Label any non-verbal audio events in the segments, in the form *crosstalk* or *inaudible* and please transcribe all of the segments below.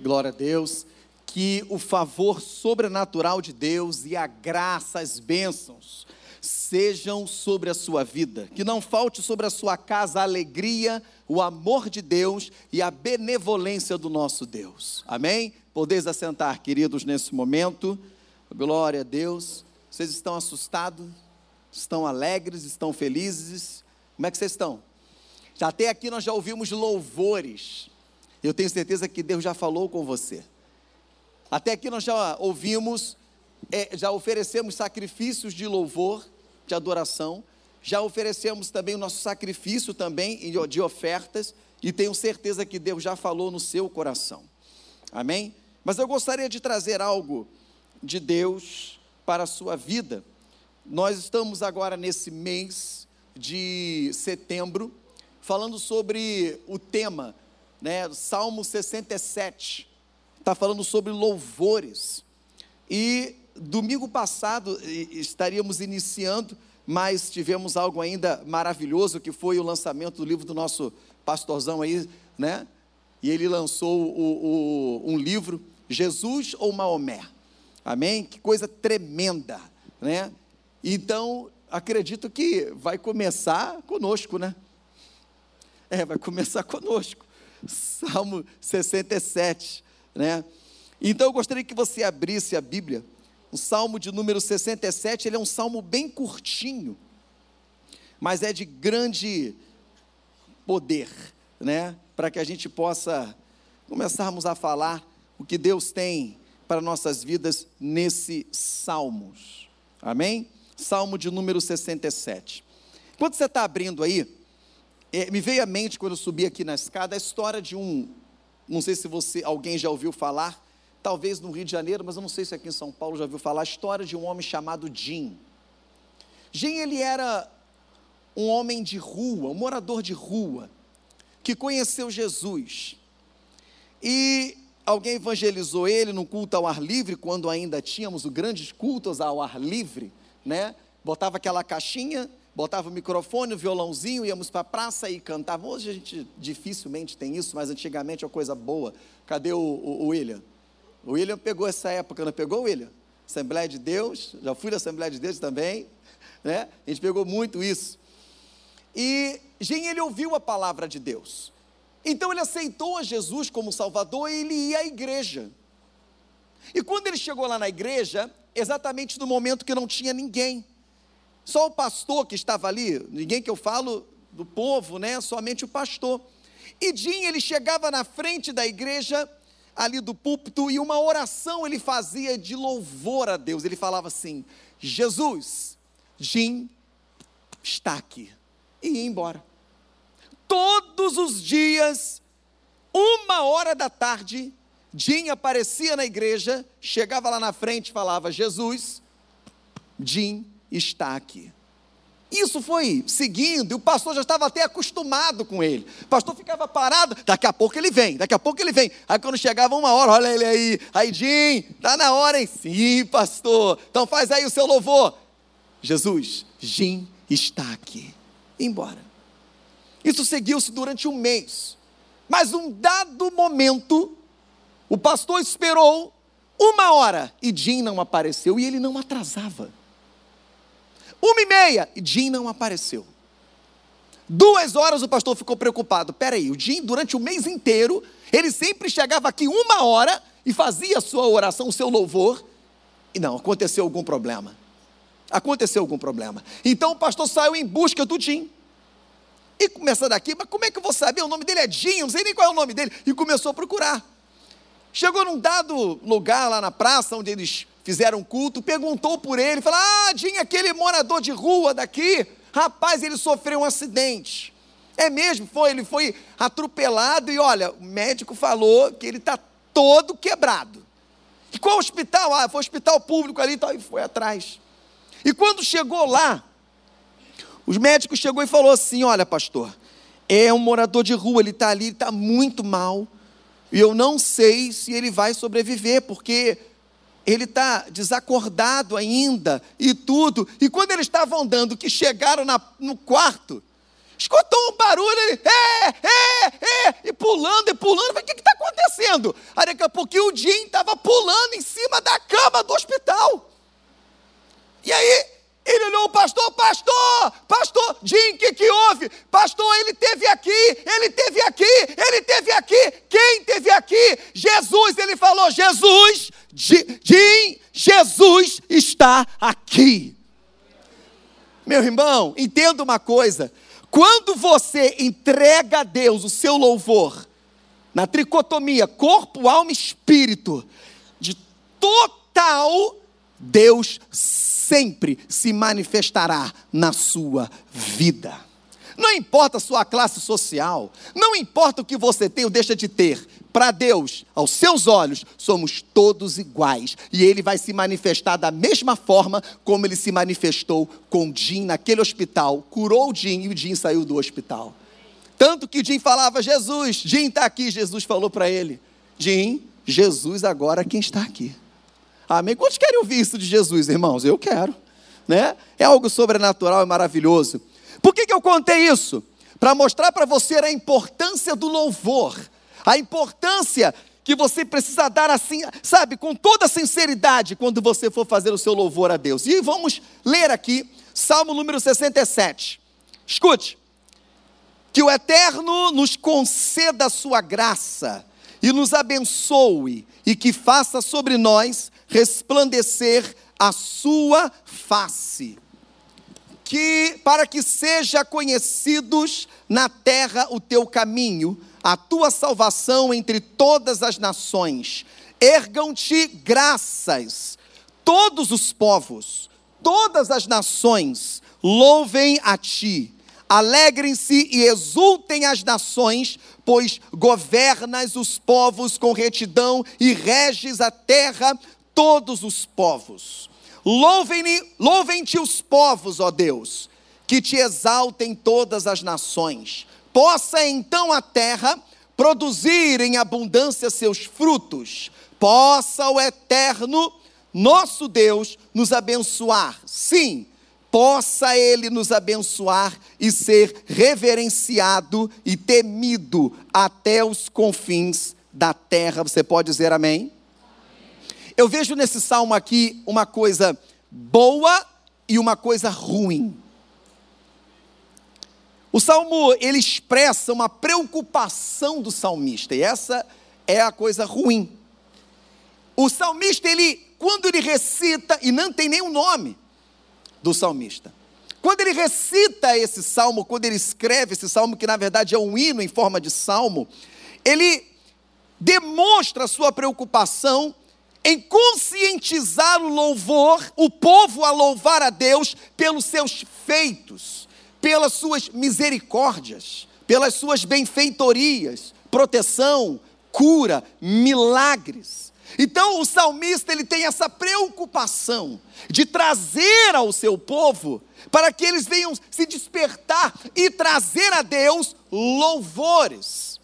Glória a Deus. Que o favor sobrenatural de Deus e a graça, as bênçãos, sejam sobre a sua vida. Que não falte sobre a sua casa a alegria, o amor de Deus e a benevolência do nosso Deus. Amém? Podeis assentar, queridos, nesse momento. Glória a Deus. Vocês estão assustados? Estão alegres? Estão felizes? Como é que vocês estão? Até aqui nós já ouvimos louvores. Eu tenho certeza que Deus já falou com você. Até aqui nós já ouvimos, é, já oferecemos sacrifícios de louvor, de adoração, já oferecemos também o nosso sacrifício também de ofertas, e tenho certeza que Deus já falou no seu coração. Amém? Mas eu gostaria de trazer algo de Deus para a sua vida. Nós estamos agora nesse mês de setembro, falando sobre o tema né, Salmo 67, está falando sobre louvores. E domingo passado estaríamos iniciando, mas tivemos algo ainda maravilhoso, que foi o lançamento do livro do nosso pastorzão aí, né? E ele lançou o, o, um livro, Jesus ou Maomé. Amém? Que coisa tremenda, né? Então, acredito que vai começar conosco, né? É, vai começar conosco. Salmo 67, né? Então eu gostaria que você abrisse a Bíblia. O Salmo de número 67, ele é um salmo bem curtinho, mas é de grande poder, né? Para que a gente possa começarmos a falar o que Deus tem para nossas vidas nesse Salmos. Amém? Salmo de número 67. Quando você está abrindo aí, me veio à mente quando eu subi aqui na escada a história de um, não sei se você, alguém já ouviu falar, talvez no Rio de Janeiro, mas eu não sei se aqui em São Paulo já ouviu falar, a história de um homem chamado Jim. Jim, ele era um homem de rua, um morador de rua, que conheceu Jesus. E alguém evangelizou ele num culto ao ar livre, quando ainda tínhamos o grandes cultos ao ar livre, né? Botava aquela caixinha, botava o microfone, o violãozinho, íamos para a praça e cantava. Hoje a gente dificilmente tem isso, mas antigamente é uma coisa boa. Cadê o, o, o William? O William pegou essa época, não pegou, William? Assembleia de Deus, já fui da Assembleia de Deus também, né? A gente pegou muito isso. E Gen, ele ouviu a palavra de Deus. Então ele aceitou a Jesus como Salvador e ele ia à igreja. E quando ele chegou lá na igreja, exatamente no momento que não tinha ninguém, só o pastor que estava ali, ninguém que eu falo do povo, né? Somente o pastor. E Jim, ele chegava na frente da igreja, ali do púlpito, e uma oração ele fazia de louvor a Deus. Ele falava assim: Jesus, Jim está aqui. E ia embora. Todos os dias, uma hora da tarde, Jim aparecia na igreja, chegava lá na frente e falava: Jesus, Jim está aqui. Isso foi seguindo, e o pastor já estava até acostumado com ele. O pastor ficava parado, daqui a pouco ele vem, daqui a pouco ele vem. Aí quando chegava uma hora, olha ele aí, aí Jim, tá na hora, hein? Sim, pastor. Então faz aí o seu louvor. Jesus, Jim está aqui. embora. Isso seguiu-se durante um mês. Mas um dado momento, o pastor esperou uma hora e Jim não apareceu e ele não atrasava. Uma e meia, e Jim não apareceu. Duas horas o pastor ficou preocupado. Peraí, o Jim, durante o mês inteiro, ele sempre chegava aqui uma hora e fazia a sua oração, o seu louvor, e não, aconteceu algum problema. Aconteceu algum problema. Então o pastor saiu em busca do Jim. E começa daqui, mas como é que eu vou saber? O nome dele é Jim, não sei nem qual é o nome dele. E começou a procurar. Chegou num dado lugar lá na praça, onde eles fizeram culto, perguntou por ele, falou: Ah, tinha aquele morador de rua daqui, rapaz, ele sofreu um acidente. É mesmo, foi, ele foi atropelado e olha, o médico falou que ele está todo quebrado. E qual hospital? Ah, foi hospital público ali e foi atrás. E quando chegou lá, os médicos chegou e falou assim: olha, pastor, é um morador de rua, ele está ali, ele está muito mal. E eu não sei se ele vai sobreviver, porque ele está desacordado ainda e tudo. E quando eles estavam andando, que chegaram na, no quarto, escutou um barulho, ele, é, é, é, e pulando, e pulando, o que está acontecendo? Aí daqui a pouquinho o Jim estava pulando em cima da cama do hospital. E aí, ele olhou, pastor, pastor, pastor, Jim, o que, que houve? Pastor, ele teve aqui, ele teve aqui, ele teve aqui. Quem teve aqui? Jesus, ele falou, Jesus, Jim, Jesus está aqui. Meu irmão, entenda uma coisa: quando você entrega a Deus o seu louvor, na tricotomia corpo, alma e espírito, de total, Deus sempre se manifestará na sua vida. Não importa a sua classe social, não importa o que você tem ou deixa de ter, para Deus, aos seus olhos, somos todos iguais. E Ele vai se manifestar da mesma forma como Ele se manifestou com Jim naquele hospital. Curou o Jim e o Jim saiu do hospital. Tanto que Jim falava: Jesus, Jim está aqui. Jesus falou para ele: Jim, Jesus agora é quem está aqui. Amém? Quantos querem ouvir isso de Jesus, irmãos? Eu quero. Né? É algo sobrenatural e maravilhoso. Por que, que eu contei isso? Para mostrar para você a importância do louvor a importância que você precisa dar assim, sabe, com toda sinceridade quando você for fazer o seu louvor a Deus. E vamos ler aqui Salmo número 67. Escute. Que o Eterno nos conceda a sua graça e nos abençoe e que faça sobre nós resplandecer a sua face. Que para que seja conhecidos na terra o teu caminho a tua salvação entre todas as nações. Ergam-te graças, todos os povos, todas as nações, louvem a ti. Alegrem-se e exultem as nações, pois governas os povos com retidão e reges a terra todos os povos. Louvem-te louvem os povos, ó Deus, que te exaltem todas as nações possa então a terra produzir em abundância seus frutos, possa o eterno nosso Deus nos abençoar. Sim, possa ele nos abençoar e ser reverenciado e temido até os confins da terra. Você pode dizer amém? Eu vejo nesse salmo aqui uma coisa boa e uma coisa ruim. O salmo ele expressa uma preocupação do salmista, e essa é a coisa ruim. O salmista, ele, quando ele recita, e não tem nenhum nome do salmista, quando ele recita esse salmo, quando ele escreve esse salmo, que na verdade é um hino em forma de salmo, ele demonstra sua preocupação em conscientizar o louvor, o povo a louvar a Deus pelos seus feitos pelas suas misericórdias, pelas suas benfeitorias, proteção, cura, milagres. Então o salmista ele tem essa preocupação de trazer ao seu povo para que eles venham se despertar e trazer a Deus louvores.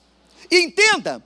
E entenda,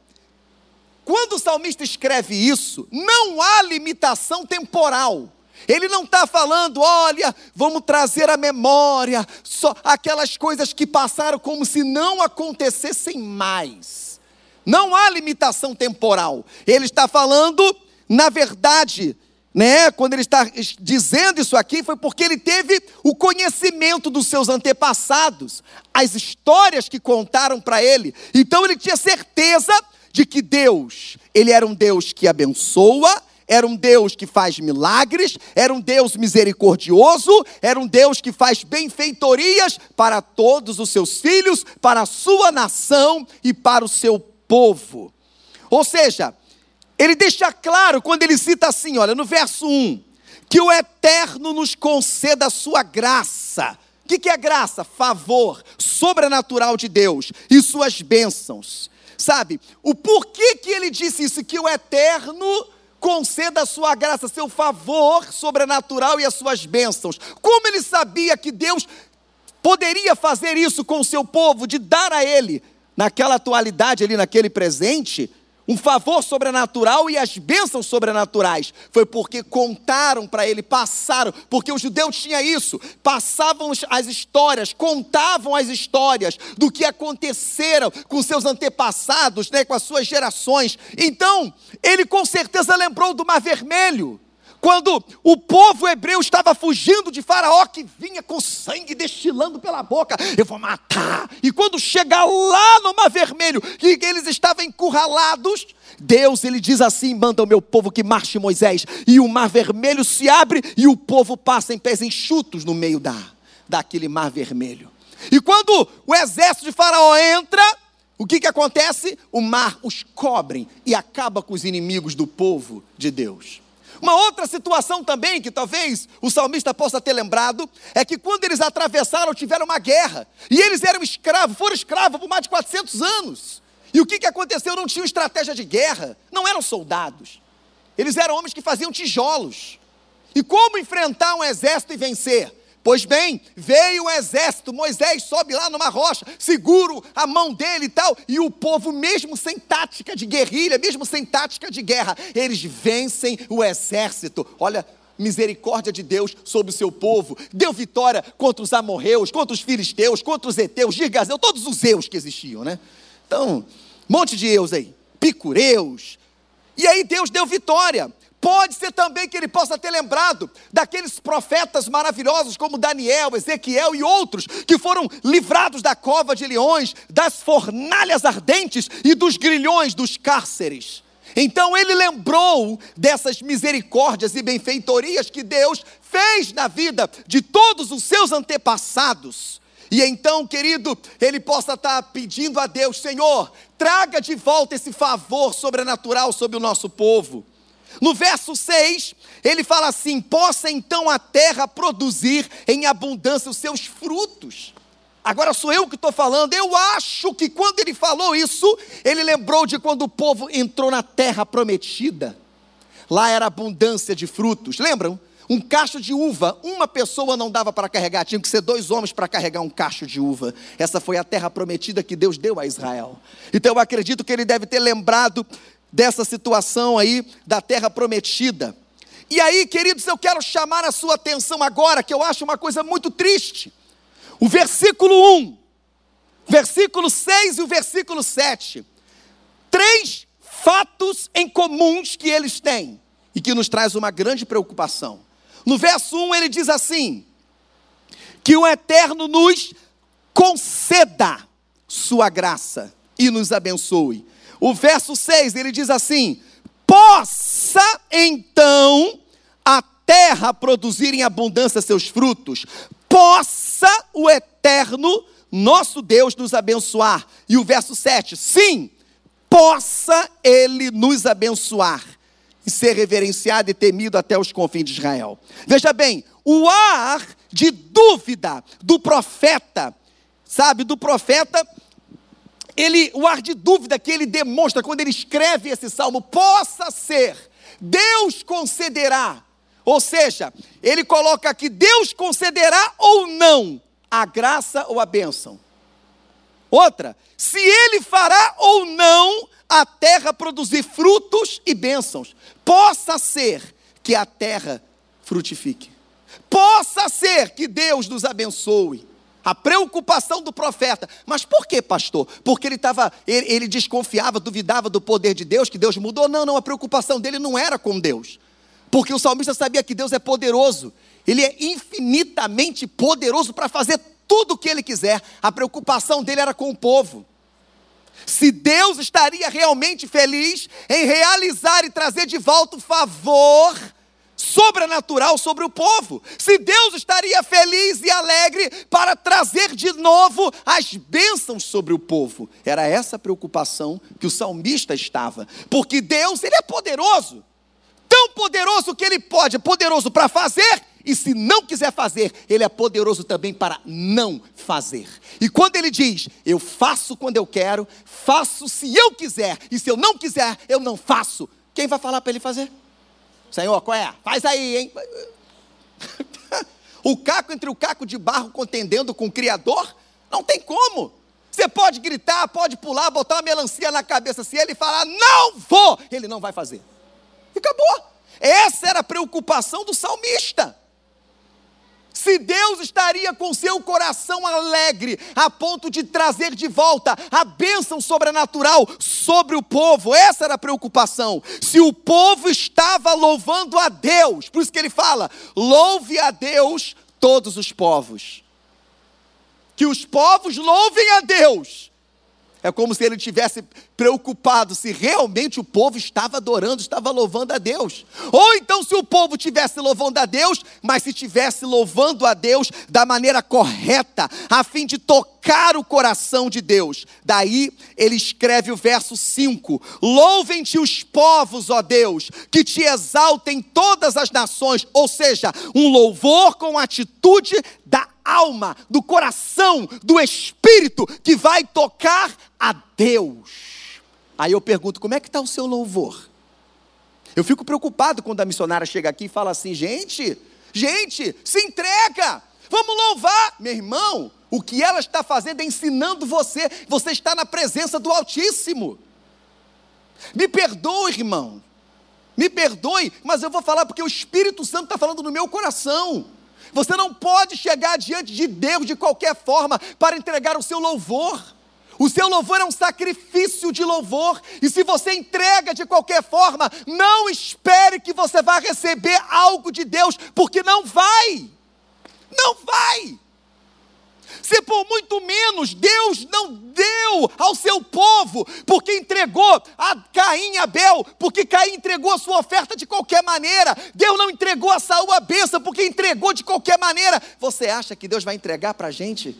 quando o salmista escreve isso, não há limitação temporal. Ele não está falando, olha, vamos trazer à memória só aquelas coisas que passaram como se não acontecessem mais. Não há limitação temporal. Ele está falando, na verdade, né, quando ele está dizendo isso aqui, foi porque ele teve o conhecimento dos seus antepassados, as histórias que contaram para ele. Então ele tinha certeza de que Deus, ele era um Deus que abençoa, era um Deus que faz milagres, era um Deus misericordioso, era um Deus que faz benfeitorias para todos os seus filhos, para a sua nação e para o seu povo. Ou seja, ele deixa claro quando ele cita assim, olha, no verso 1, que o eterno nos conceda a sua graça. O que, que é graça? Favor sobrenatural de Deus e suas bênçãos. Sabe, o porquê que ele disse isso? Que o eterno conceda a sua graça, seu favor sobrenatural e as suas bênçãos. Como ele sabia que Deus poderia fazer isso com o seu povo, de dar a ele, naquela atualidade ali, naquele presente, um favor sobrenatural e as bênçãos sobrenaturais. Foi porque contaram para ele, passaram, porque os judeus tinham isso, passavam as histórias, contavam as histórias do que aconteceram com seus antepassados, né, com as suas gerações. Então, ele com certeza lembrou do Mar Vermelho quando o povo hebreu estava fugindo de Faraó, que vinha com sangue destilando pela boca, eu vou matar. E quando chega lá no Mar Vermelho, que eles estavam encurralados, Deus ele diz assim: manda o meu povo que marche Moisés, e o Mar Vermelho se abre e o povo passa em pés enxutos no meio da, daquele Mar Vermelho. E quando o exército de Faraó entra, o que, que acontece? O mar os cobre e acaba com os inimigos do povo de Deus. Uma outra situação também que talvez o salmista possa ter lembrado é que quando eles atravessaram, tiveram uma guerra, e eles eram escravos, foram escravos por mais de 400 anos. E o que, que aconteceu? Não tinham estratégia de guerra, não eram soldados, eles eram homens que faziam tijolos. E como enfrentar um exército e vencer? Pois bem, veio o exército, Moisés sobe lá numa rocha, seguro a mão dele e tal, e o povo, mesmo sem tática de guerrilha, mesmo sem tática de guerra, eles vencem o exército. Olha, misericórdia de Deus sobre o seu povo, deu vitória contra os amorreus, contra os filisteus, contra os heteus, girgazeus, todos os eus que existiam, né? Então, monte de eus aí, picureus. E aí Deus deu vitória. Pode ser também que ele possa ter lembrado daqueles profetas maravilhosos como Daniel, Ezequiel e outros que foram livrados da cova de leões, das fornalhas ardentes e dos grilhões dos cárceres. Então ele lembrou dessas misericórdias e benfeitorias que Deus fez na vida de todos os seus antepassados. E então, querido, ele possa estar pedindo a Deus: Senhor, traga de volta esse favor sobrenatural sobre o nosso povo. No verso 6, ele fala assim: possa então a terra produzir em abundância os seus frutos. Agora sou eu que estou falando, eu acho que quando ele falou isso, ele lembrou de quando o povo entrou na terra prometida. Lá era abundância de frutos, lembram? Um cacho de uva, uma pessoa não dava para carregar, tinha que ser dois homens para carregar um cacho de uva. Essa foi a terra prometida que Deus deu a Israel. Então eu acredito que ele deve ter lembrado dessa situação aí da terra prometida. E aí, queridos, eu quero chamar a sua atenção agora, que eu acho uma coisa muito triste. O versículo 1, versículo 6 e o versículo 7. Três fatos em comuns que eles têm e que nos traz uma grande preocupação. No verso 1 ele diz assim: que o Eterno nos conceda sua graça e nos abençoe. O verso 6 ele diz assim: possa então a terra produzir em abundância seus frutos, possa o eterno nosso Deus nos abençoar. E o verso 7, sim, possa ele nos abençoar e ser reverenciado e temido até os confins de Israel. Veja bem, o ar de dúvida do profeta, sabe, do profeta ele, o ar de dúvida que ele demonstra quando ele escreve esse salmo, possa ser, Deus concederá. Ou seja, ele coloca aqui: Deus concederá ou não a graça ou a bênção. Outra, se ele fará ou não a terra produzir frutos e bênçãos. Possa ser que a terra frutifique. Possa ser que Deus nos abençoe a preocupação do profeta. Mas por que, pastor? Porque ele estava, ele, ele, desconfiava, duvidava do poder de Deus, que Deus mudou? Não, não, a preocupação dele não era com Deus. Porque o salmista sabia que Deus é poderoso. Ele é infinitamente poderoso para fazer tudo o que ele quiser. A preocupação dele era com o povo. Se Deus estaria realmente feliz em realizar e trazer de volta o favor sobrenatural sobre o povo. Se Deus estaria feliz e alegre para trazer de novo as bênçãos sobre o povo. Era essa a preocupação que o salmista estava. Porque Deus, ele é poderoso. Tão poderoso que ele pode, é poderoso para fazer e se não quiser fazer, ele é poderoso também para não fazer. E quando ele diz, eu faço quando eu quero, faço se eu quiser, e se eu não quiser, eu não faço, quem vai falar para ele fazer? Senhor, qual é? Faz aí, hein? *laughs* o caco entre o caco de barro contendendo com o Criador? Não tem como. Você pode gritar, pode pular, botar uma melancia na cabeça. Se ele falar, não vou, ele não vai fazer. E acabou. Essa era a preocupação do salmista. Se Deus estaria com seu coração alegre, a ponto de trazer de volta a bênção sobrenatural sobre o povo, essa era a preocupação. Se o povo estava louvando a Deus, por isso que ele fala: louve a Deus todos os povos. Que os povos louvem a Deus. É como se ele tivesse preocupado se realmente o povo estava adorando, estava louvando a Deus. Ou então se o povo estivesse louvando a Deus, mas se estivesse louvando a Deus da maneira correta, a fim de tocar o coração de Deus. Daí ele escreve o verso 5: Louvem-te os povos, ó Deus, que te exaltem todas as nações, ou seja, um louvor com atitude da alma, do coração, do espírito que vai tocar a Deus. Aí eu pergunto: como é que está o seu louvor? Eu fico preocupado quando a missionária chega aqui e fala assim: gente, gente, se entrega, vamos louvar. Meu irmão, o que ela está fazendo é ensinando você, você está na presença do Altíssimo. Me perdoe, irmão, me perdoe, mas eu vou falar porque o Espírito Santo está falando no meu coração. Você não pode chegar diante de Deus de qualquer forma para entregar o seu louvor. O seu louvor é um sacrifício de louvor, e se você entrega de qualquer forma, não espere que você vá receber algo de Deus, porque não vai. Não vai. Se por muito menos Deus não deu ao seu povo, porque entregou a Caim e Abel, porque Caim entregou a sua oferta de qualquer maneira, Deus não entregou a Saúl a bênção, porque entregou de qualquer maneira. Você acha que Deus vai entregar para a gente?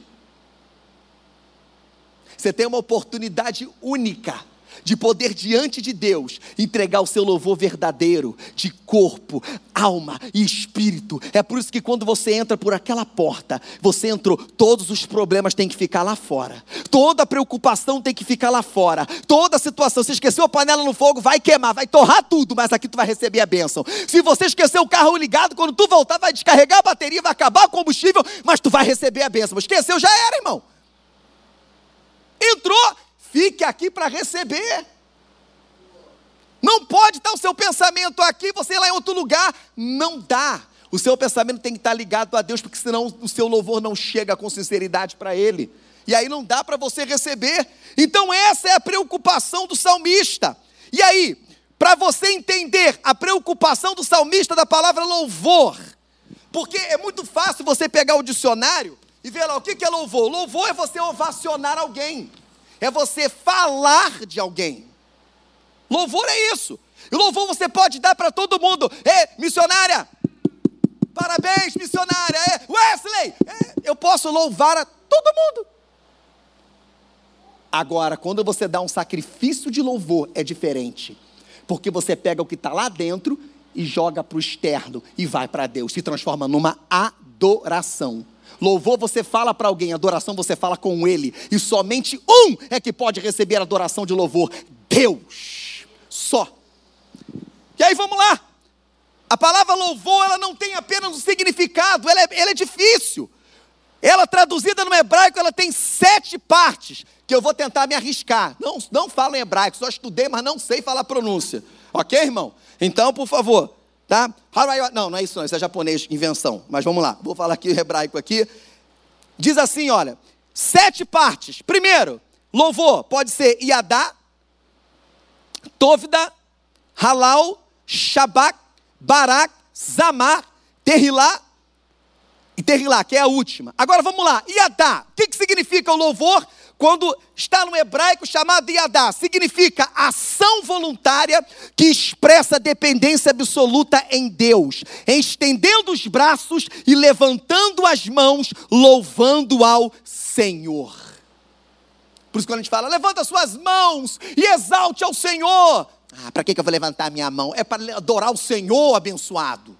Você tem uma oportunidade única de poder diante de Deus entregar o seu louvor verdadeiro, de corpo, alma e espírito. É por isso que quando você entra por aquela porta, você entrou, todos os problemas têm que ficar lá fora, toda preocupação tem que ficar lá fora, toda situação. Se esqueceu a panela no fogo, vai queimar, vai torrar tudo, mas aqui tu vai receber a bênção. Se você esqueceu o carro ligado, quando tu voltar, vai descarregar a bateria, vai acabar o combustível, mas tu vai receber a bênção. Esqueceu, já era, irmão. Entrou, fique aqui para receber. Não pode estar o seu pensamento aqui, você lá em outro lugar. Não dá. O seu pensamento tem que estar ligado a Deus, porque senão o seu louvor não chega com sinceridade para Ele. E aí não dá para você receber. Então, essa é a preocupação do salmista. E aí, para você entender a preocupação do salmista da palavra louvor, porque é muito fácil você pegar o dicionário e ver lá o que é louvor. Louvor é você ovacionar alguém é você falar de alguém. Louvor é isso. E louvor você pode dar para todo mundo. É, missionária, parabéns, missionária. É, Wesley, é, eu posso louvar a todo mundo. Agora, quando você dá um sacrifício de louvor, é diferente. Porque você pega o que está lá dentro e joga para o externo e vai para Deus, se transforma numa adoração. Louvor você fala para alguém, adoração você fala com ele. E somente um é que pode receber adoração de louvor: Deus. Só. E aí vamos lá. A palavra louvor, ela não tem apenas um significado, ela é, ela é difícil. Ela traduzida no hebraico, ela tem sete partes, que eu vou tentar me arriscar. Não, não falo em hebraico, só estudei, mas não sei falar pronúncia. Ok, irmão? Então, por favor, Tá? Não, não é isso não, isso é japonês, invenção. Mas vamos lá, vou falar aqui o hebraico aqui. Diz assim, olha, sete partes. Primeiro, louvor pode ser Iadá, Tovda, Halal, Shabak, Barak, Zamar, Terrilá e Terrilá, que é a última. Agora vamos lá, Iadá, o que, que significa o louvor? Quando está no hebraico chamado Yadá, significa ação voluntária que expressa dependência absoluta em Deus, estendendo os braços e levantando as mãos, louvando ao Senhor. Por isso, quando a gente fala, levanta suas mãos e exalte ao Senhor. Ah, para que eu vou levantar a minha mão? É para adorar o Senhor abençoado.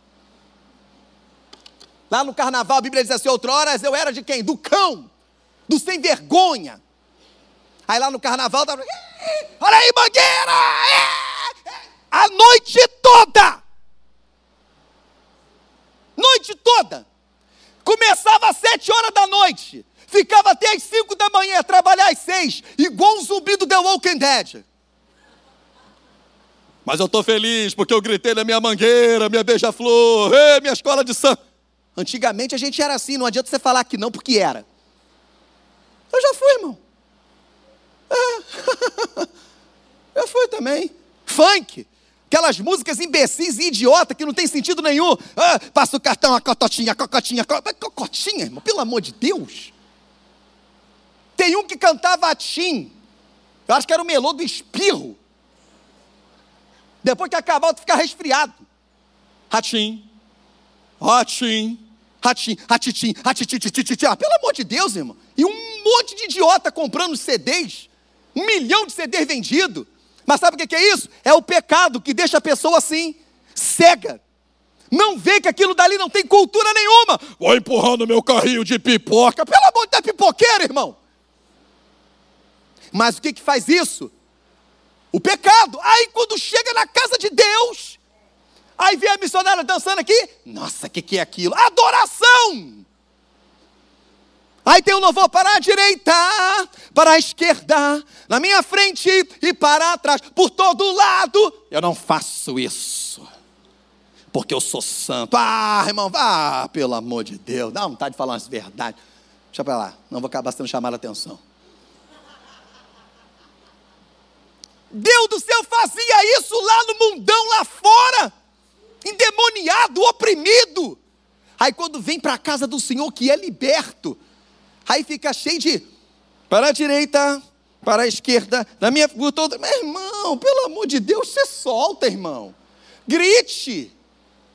Lá no carnaval, a Bíblia diz assim: outrora eu era de quem? Do cão, do sem vergonha. Aí lá no carnaval, tava, olha aí, mangueira! A noite toda! Noite toda! Começava às sete horas da noite, ficava até as 5 da manhã, trabalhar às 6, igual um zumbi do The Walking Dead. Mas eu estou feliz porque eu gritei na minha mangueira, minha beija-flor, minha escola de samba. Antigamente a gente era assim, não adianta você falar que não, porque era. Eu já fui, irmão. É. Também. Funk. Aquelas músicas imbecis e idiota que não tem sentido nenhum. Ah, passa o cartão, a cototinha, a cocotinha, a cocotinha, irmão, pelo amor de Deus. Tem um que cantava Tim. Eu acho que era o melô do espirro. Depois que acabar, tu fica resfriado. Ratim, ratim, ratim, ratitim, ratitim, ah, pelo amor de Deus, irmão. E um monte de idiota comprando CDs. Um milhão de CDs vendidos. Mas sabe o que é isso? É o pecado que deixa a pessoa assim, cega. Não vê que aquilo dali não tem cultura nenhuma. Vou empurrando meu carrinho de pipoca. Pelo amor de Deus, pipoqueiro, irmão. Mas o que, que faz isso? O pecado. Aí quando chega na casa de Deus, aí vem a missionária dançando aqui. Nossa, o que, que é aquilo? Adoração! Aí tem um louvor para a direita, para a esquerda, na minha frente e para trás, por todo lado. Eu não faço isso, porque eu sou santo. Ah, irmão, vá, pelo amor de Deus, dá vontade de falar umas verdades. Deixa para lá, não vou acabar sendo chamado a atenção. Deus do céu fazia isso lá no mundão, lá fora, endemoniado, oprimido. Aí quando vem para a casa do Senhor, que é liberto, aí fica cheio de para a direita, para a esquerda, na minha toda. Meu irmão, pelo amor de Deus, você solta, irmão. Grite,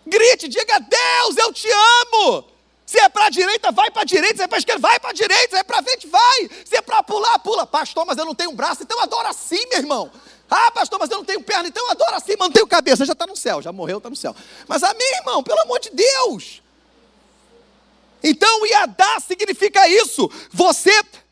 grite, diga: Deus, eu te amo. Se é para a direita, vai para a direita. Se é para a esquerda, vai para a direita. Se é para frente, vai. Se é para pular, pula. Pastor, mas eu não tenho braço, então adora assim, meu irmão. Ah, pastor, mas eu não tenho perna, então adora assim, mas tenho cabeça. Já está no céu, já morreu, está no céu. Mas amém, irmão, pelo amor de Deus. Então, Iadá significa isso. Você,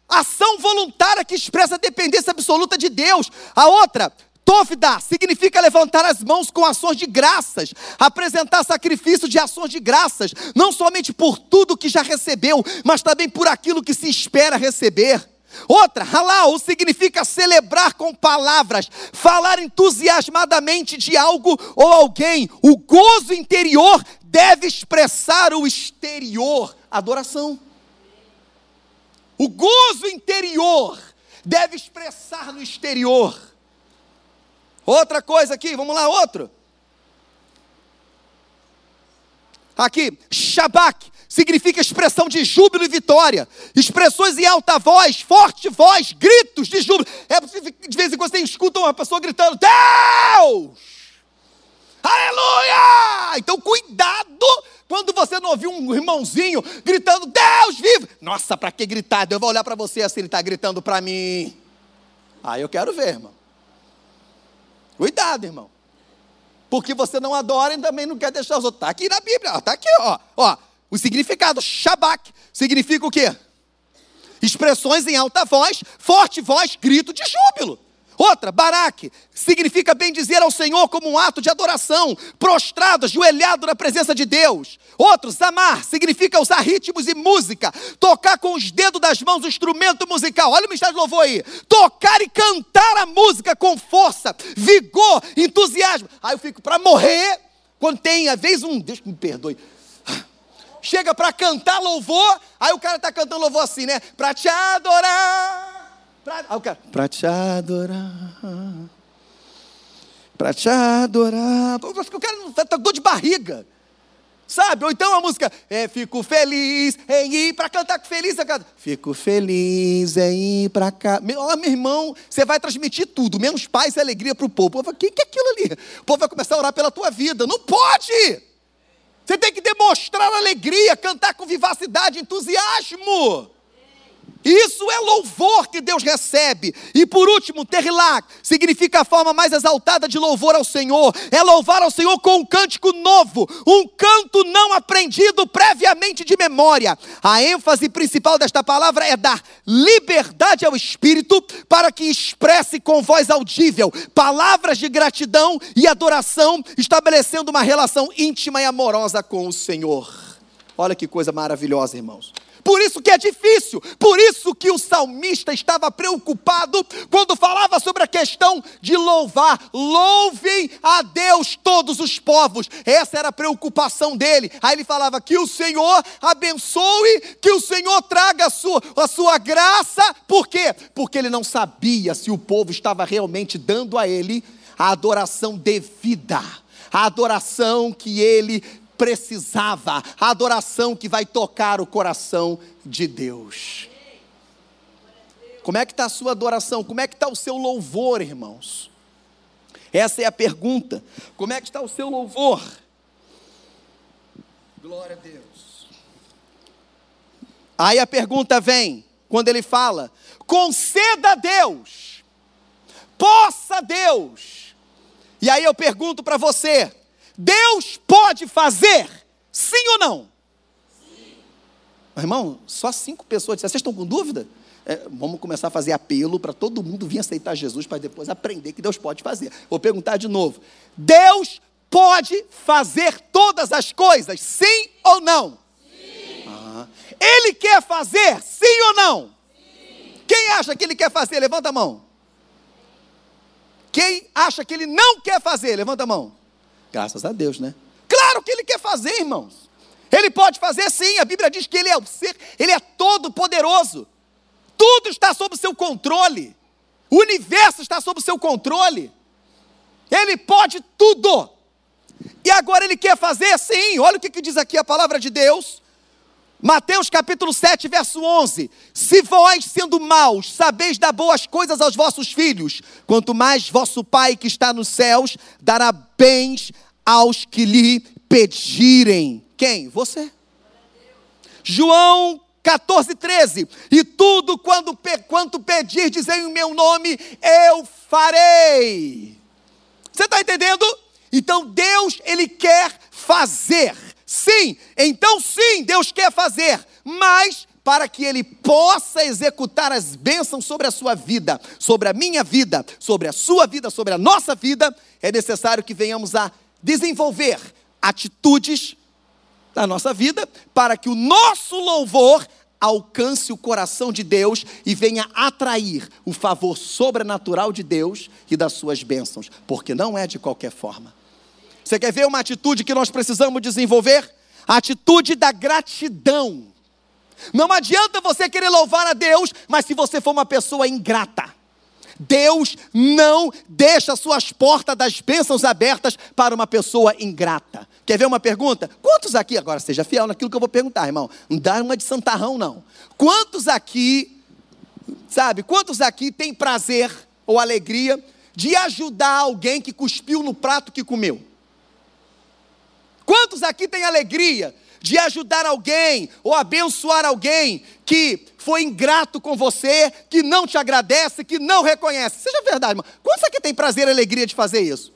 ação voluntária que expressa a dependência absoluta de Deus. A outra, Tovda significa levantar as mãos com ações de graças, apresentar sacrifício de ações de graças, não somente por tudo que já recebeu, mas também por aquilo que se espera receber. Outra, halal, significa celebrar com palavras, falar entusiasmadamente de algo ou alguém. O gozo interior deve expressar o exterior, adoração. O gozo interior deve expressar no exterior. Outra coisa aqui, vamos lá, outro. Aqui, Shabak significa expressão de júbilo e vitória. Expressões em alta voz, forte voz, gritos de júbilo. É possível de vez em quando você escuta uma pessoa gritando: Deus! Aleluia! Então, cuidado quando você não ouvir um irmãozinho gritando: Deus vive! Nossa, para que gritar? Deus vai olhar para você assim, ele está gritando para mim. Aí eu quero ver, irmão. Cuidado, irmão. Porque você não adora e também não quer deixar os outros. Está aqui na Bíblia, está aqui, ó. ó. O significado, Shabak, significa o quê? Expressões em alta voz, forte voz, grito de júbilo. Outra, Baraque, significa bem dizer ao Senhor como um ato de adoração, prostrado, ajoelhado na presença de Deus. Outro, Zamar, significa usar ritmos e música, tocar com os dedos das mãos o instrumento musical. Olha o ministério de louvor aí. Tocar e cantar a música com força, vigor, entusiasmo. Aí eu fico para morrer quando tem, às vezes, um. Deus me perdoe. Chega para cantar louvor, aí o cara está cantando louvor assim, né? Para te adorar Pra, ah, cara, pra te adorar. Pra te adorar. O cara tá, tá dor de barriga. Sabe? Ou então a música, é, fico feliz em ir para cantar com feliz. Canto, fico feliz em ir para cá. Ó, meu irmão, você vai transmitir tudo, menos paz e alegria para o povo. O povo, o que, que é aquilo ali? O povo vai começar a orar pela tua vida. Não pode! Você tem que demonstrar alegria, cantar com vivacidade, entusiasmo. Isso é louvor que Deus recebe. E por último, terlak significa a forma mais exaltada de louvor ao Senhor. É louvar ao Senhor com um cântico novo, um canto não aprendido previamente de memória. A ênfase principal desta palavra é dar liberdade ao Espírito para que expresse com voz audível palavras de gratidão e adoração, estabelecendo uma relação íntima e amorosa com o Senhor. Olha que coisa maravilhosa, irmãos. Por isso que é difícil, por isso que o salmista estava preocupado quando falava sobre a questão de louvar. Louvem a Deus todos os povos. Essa era a preocupação dele. Aí ele falava que o Senhor abençoe, que o Senhor traga a sua, a sua graça. Por quê? Porque ele não sabia se o povo estava realmente dando a ele a adoração devida, a adoração que ele precisava, a adoração que vai tocar o coração de Deus. Como é que está a sua adoração? Como é que está o seu louvor, irmãos? Essa é a pergunta. Como é que está o seu louvor? Glória a Deus. Aí a pergunta vem, quando ele fala: conceda a Deus, possa Deus. E aí eu pergunto para você: Deus pode fazer? Sim ou não? Sim. Irmão, só cinco pessoas disseram, vocês estão com dúvida? É, vamos começar a fazer apelo para todo mundo vir aceitar Jesus para depois aprender que Deus pode fazer. Vou perguntar de novo: Deus pode fazer todas as coisas, sim ou não? Sim. Ah, ele quer fazer, sim ou não? Sim. Quem acha que ele quer fazer? Levanta a mão. Quem acha que ele não quer fazer? Levanta a mão. Graças a Deus, né? Claro que ele quer fazer, irmãos. Ele pode fazer sim, a Bíblia diz que ele é o ser, ele é todo poderoso. Tudo está sob o seu controle. O universo está sob o seu controle. Ele pode tudo. E agora ele quer fazer sim. Olha o que, que diz aqui a palavra de Deus. Mateus capítulo 7, verso 11: Se vós, sendo maus, sabeis dar boas coisas aos vossos filhos, quanto mais vosso Pai que está nos céus dará bens aos que lhe pedirem. Quem? Você. João 14, 13. E tudo quando, quanto pedirdes em meu nome, eu farei. Você está entendendo? Então Deus, Ele quer fazer. Sim, então sim, Deus quer fazer, mas para que Ele possa executar as bênçãos sobre a sua vida, sobre a minha vida, sobre a sua vida, sobre a nossa vida, é necessário que venhamos a desenvolver atitudes da nossa vida para que o nosso louvor alcance o coração de Deus e venha atrair o favor sobrenatural de Deus e das suas bênçãos, porque não é de qualquer forma. Você quer ver uma atitude que nós precisamos desenvolver? A atitude da gratidão. Não adianta você querer louvar a Deus, mas se você for uma pessoa ingrata. Deus não deixa suas portas das bênçãos abertas para uma pessoa ingrata. Quer ver uma pergunta? Quantos aqui, agora seja fiel naquilo que eu vou perguntar, irmão, não dá uma de santarrão, não. Quantos aqui, sabe, quantos aqui têm prazer ou alegria de ajudar alguém que cuspiu no prato que comeu? Quantos aqui têm alegria de ajudar alguém ou abençoar alguém que foi ingrato com você, que não te agradece, que não reconhece. Seja verdade, irmão. Quantos aqui tem prazer e alegria de fazer isso?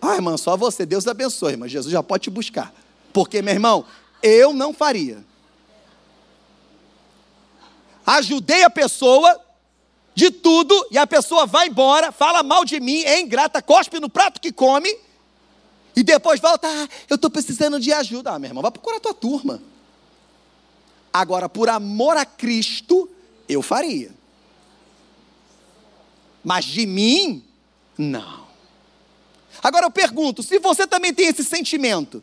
Ah, irmão, só você. Deus abençoe, mas Jesus já pode te buscar. Porque, meu irmão, eu não faria. Ajudei a pessoa de tudo e a pessoa vai embora, fala mal de mim, é ingrata, cospe no prato que come e depois volta, ah, eu estou precisando de ajuda. Ah, meu irmão, vai procurar a tua turma. Agora, por amor a Cristo, eu faria. Mas de mim, não. Agora eu pergunto: se você também tem esse sentimento,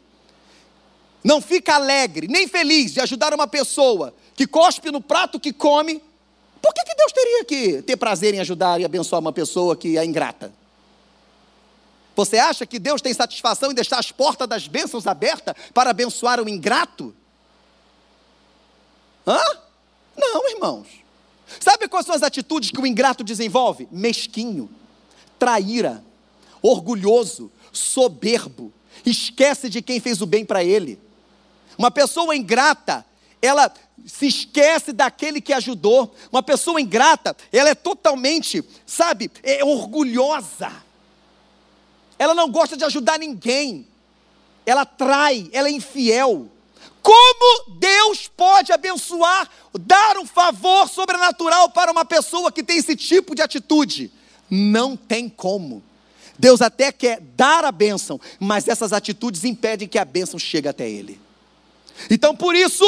não fica alegre, nem feliz de ajudar uma pessoa que cospe no prato que come, por que, que Deus teria que ter prazer em ajudar e abençoar uma pessoa que é ingrata? Você acha que Deus tem satisfação em deixar as portas das bênçãos abertas para abençoar o ingrato? Hã? Não, irmãos. Sabe quais são as atitudes que o ingrato desenvolve? Mesquinho, traíra, orgulhoso, soberbo, esquece de quem fez o bem para ele. Uma pessoa ingrata, ela se esquece daquele que ajudou. Uma pessoa ingrata, ela é totalmente, sabe, é orgulhosa ela não gosta de ajudar ninguém, ela trai, ela é infiel. Como Deus pode abençoar, dar um favor sobrenatural para uma pessoa que tem esse tipo de atitude? Não tem como. Deus até quer dar a bênção, mas essas atitudes impedem que a bênção chegue até ele. Então, por isso,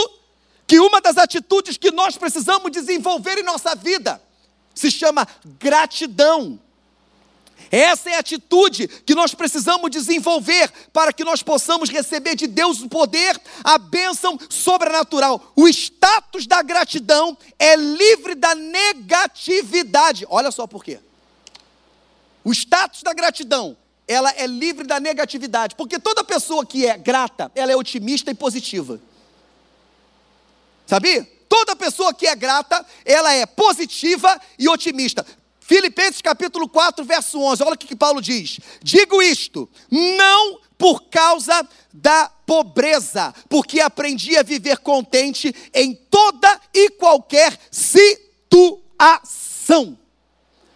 que uma das atitudes que nós precisamos desenvolver em nossa vida se chama gratidão. Essa é a atitude que nós precisamos desenvolver para que nós possamos receber de Deus o poder, a bênção sobrenatural. O status da gratidão é livre da negatividade. Olha só por quê. O status da gratidão, ela é livre da negatividade, porque toda pessoa que é grata, ela é otimista e positiva. Sabia? Toda pessoa que é grata, ela é positiva e otimista. Filipenses capítulo 4, verso 11, olha o que, que Paulo diz: Digo isto, não por causa da pobreza, porque aprendi a viver contente em toda e qualquer situação.